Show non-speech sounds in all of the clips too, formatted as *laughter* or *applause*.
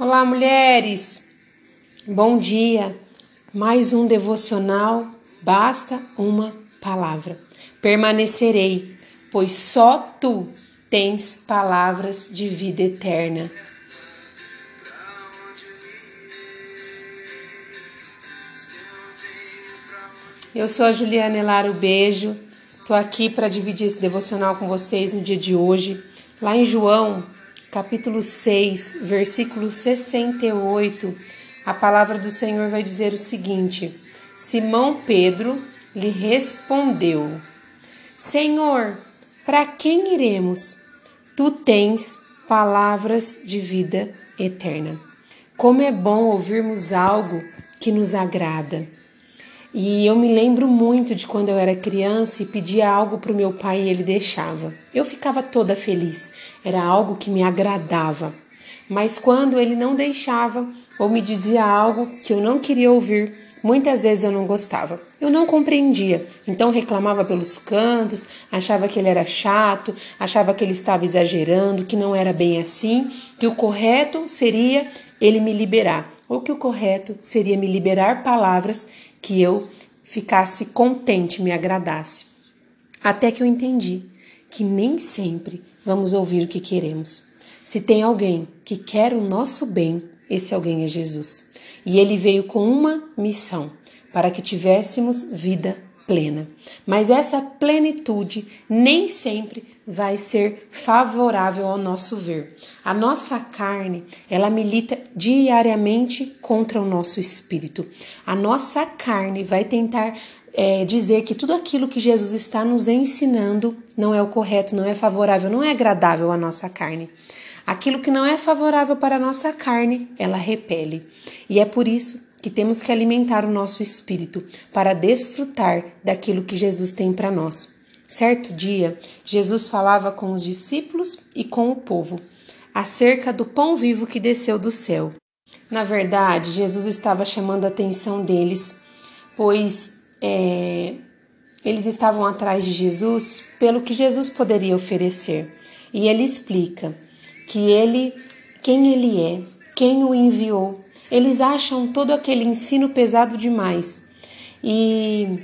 Olá, mulheres! Bom dia! Mais um devocional, basta uma palavra. Permanecerei, pois só tu tens palavras de vida eterna. Eu sou a Juliana Elaro Beijo, estou aqui para dividir esse devocional com vocês no dia de hoje. Lá em João capítulo 6, versículo 68, a palavra do Senhor vai dizer o seguinte: Simão Pedro lhe respondeu: Senhor, para quem iremos? Tu tens palavras de vida eterna. Como é bom ouvirmos algo que nos agrada. E eu me lembro muito de quando eu era criança e pedia algo para o meu pai e ele deixava. Eu ficava toda feliz, era algo que me agradava. Mas quando ele não deixava ou me dizia algo que eu não queria ouvir, muitas vezes eu não gostava. Eu não compreendia, então reclamava pelos cantos, achava que ele era chato, achava que ele estava exagerando, que não era bem assim, que o correto seria ele me liberar, ou que o correto seria me liberar palavras que eu ficasse contente, me agradasse. Até que eu entendi que nem sempre vamos ouvir o que queremos. Se tem alguém que quer o nosso bem, esse alguém é Jesus. E ele veio com uma missão: para que tivéssemos vida plena. Mas essa plenitude nem sempre vai ser favorável ao nosso ver. A nossa carne, ela milita diariamente contra o nosso espírito. A nossa carne vai tentar é, dizer que tudo aquilo que Jesus está nos ensinando não é o correto, não é favorável, não é agradável à nossa carne. Aquilo que não é favorável para a nossa carne, ela repele. E é por isso que temos que alimentar o nosso espírito para desfrutar daquilo que Jesus tem para nós. Certo dia, Jesus falava com os discípulos e com o povo acerca do pão vivo que desceu do céu. Na verdade, Jesus estava chamando a atenção deles, pois é, eles estavam atrás de Jesus pelo que Jesus poderia oferecer. E ele explica que ele, quem ele é, quem o enviou. Eles acham todo aquele ensino pesado demais. E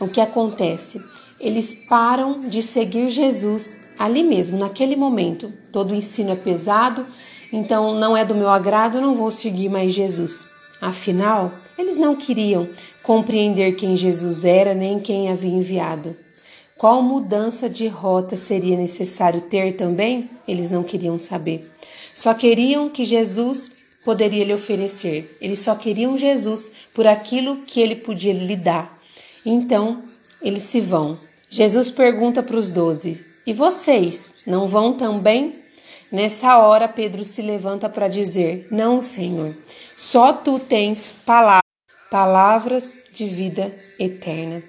o que acontece? Eles param de seguir Jesus ali mesmo, naquele momento. Todo o ensino é pesado, então não é do meu agrado, não vou seguir mais Jesus. Afinal, eles não queriam compreender quem Jesus era nem quem havia enviado. Qual mudança de rota seria necessário ter também? Eles não queriam saber. Só queriam que Jesus poderia lhe oferecer. Eles só queriam Jesus por aquilo que ele podia lhe dar. Então, eles se vão. Jesus pergunta para os doze: E vocês não vão também? Nessa hora, Pedro se levanta para dizer: Não, Senhor, só tu tens palavras, palavras de vida eterna.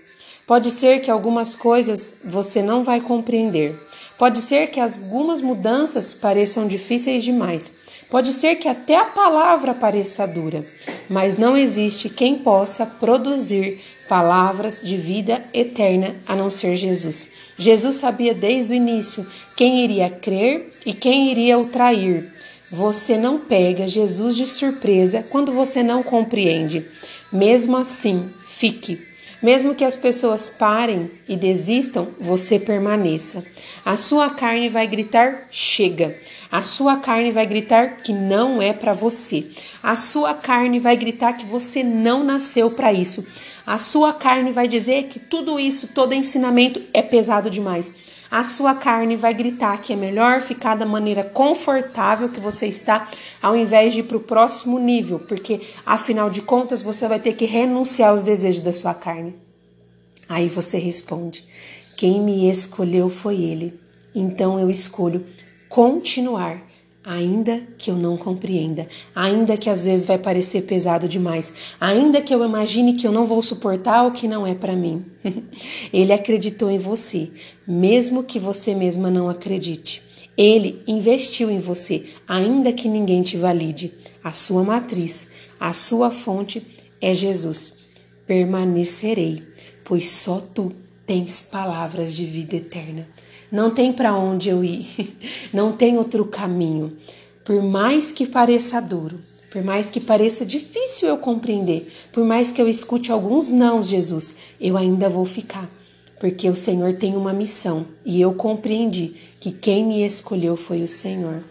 Pode ser que algumas coisas você não vai compreender. Pode ser que algumas mudanças pareçam difíceis demais. Pode ser que até a palavra pareça dura, mas não existe quem possa produzir palavras de vida eterna a não ser Jesus. Jesus sabia desde o início quem iria crer e quem iria o trair. Você não pega Jesus de surpresa quando você não compreende. Mesmo assim, fique. Mesmo que as pessoas parem e desistam, você permaneça. A sua carne vai gritar: chega. A sua carne vai gritar que não é para você. A sua carne vai gritar que você não nasceu para isso. A sua carne vai dizer que tudo isso, todo ensinamento é pesado demais. A sua carne vai gritar que é melhor ficar da maneira confortável que você está, ao invés de ir para o próximo nível, porque afinal de contas você vai ter que renunciar aos desejos da sua carne. Aí você responde: Quem me escolheu foi Ele. Então eu escolho continuar ainda que eu não compreenda, ainda que às vezes vai parecer pesado demais, ainda que eu imagine que eu não vou suportar o que não é para mim. *laughs* Ele acreditou em você, mesmo que você mesma não acredite. Ele investiu em você, ainda que ninguém te valide. A sua matriz, a sua fonte é Jesus. Permanecerei, pois só tu tens palavras de vida eterna. Não tem para onde eu ir, *laughs* não tem outro caminho. por mais que pareça duro, por mais que pareça difícil eu compreender, por mais que eu escute alguns nãos, Jesus, eu ainda vou ficar, porque o Senhor tem uma missão e eu compreendi que quem me escolheu foi o Senhor.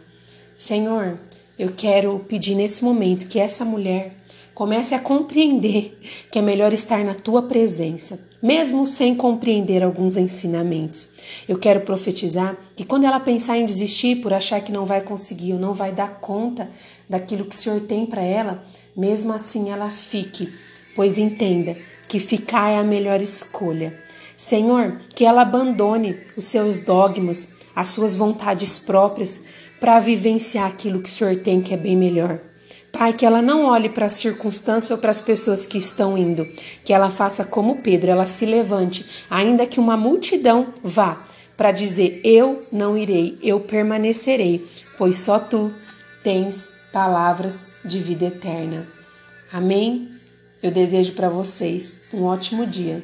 Senhor, eu quero pedir nesse momento que essa mulher comece a compreender que é melhor estar na tua presença, mesmo sem compreender alguns ensinamentos. Eu quero profetizar que quando ela pensar em desistir por achar que não vai conseguir ou não vai dar conta daquilo que o Senhor tem para ela, mesmo assim ela fique, pois entenda que ficar é a melhor escolha. Senhor, que ela abandone os seus dogmas, as suas vontades próprias para vivenciar aquilo que o Senhor tem que é bem melhor. Pai, que ela não olhe para as circunstâncias ou para as pessoas que estão indo, que ela faça como Pedro, ela se levante, ainda que uma multidão vá, para dizer: Eu não irei, eu permanecerei, pois só tu tens palavras de vida eterna. Amém? Eu desejo para vocês um ótimo dia.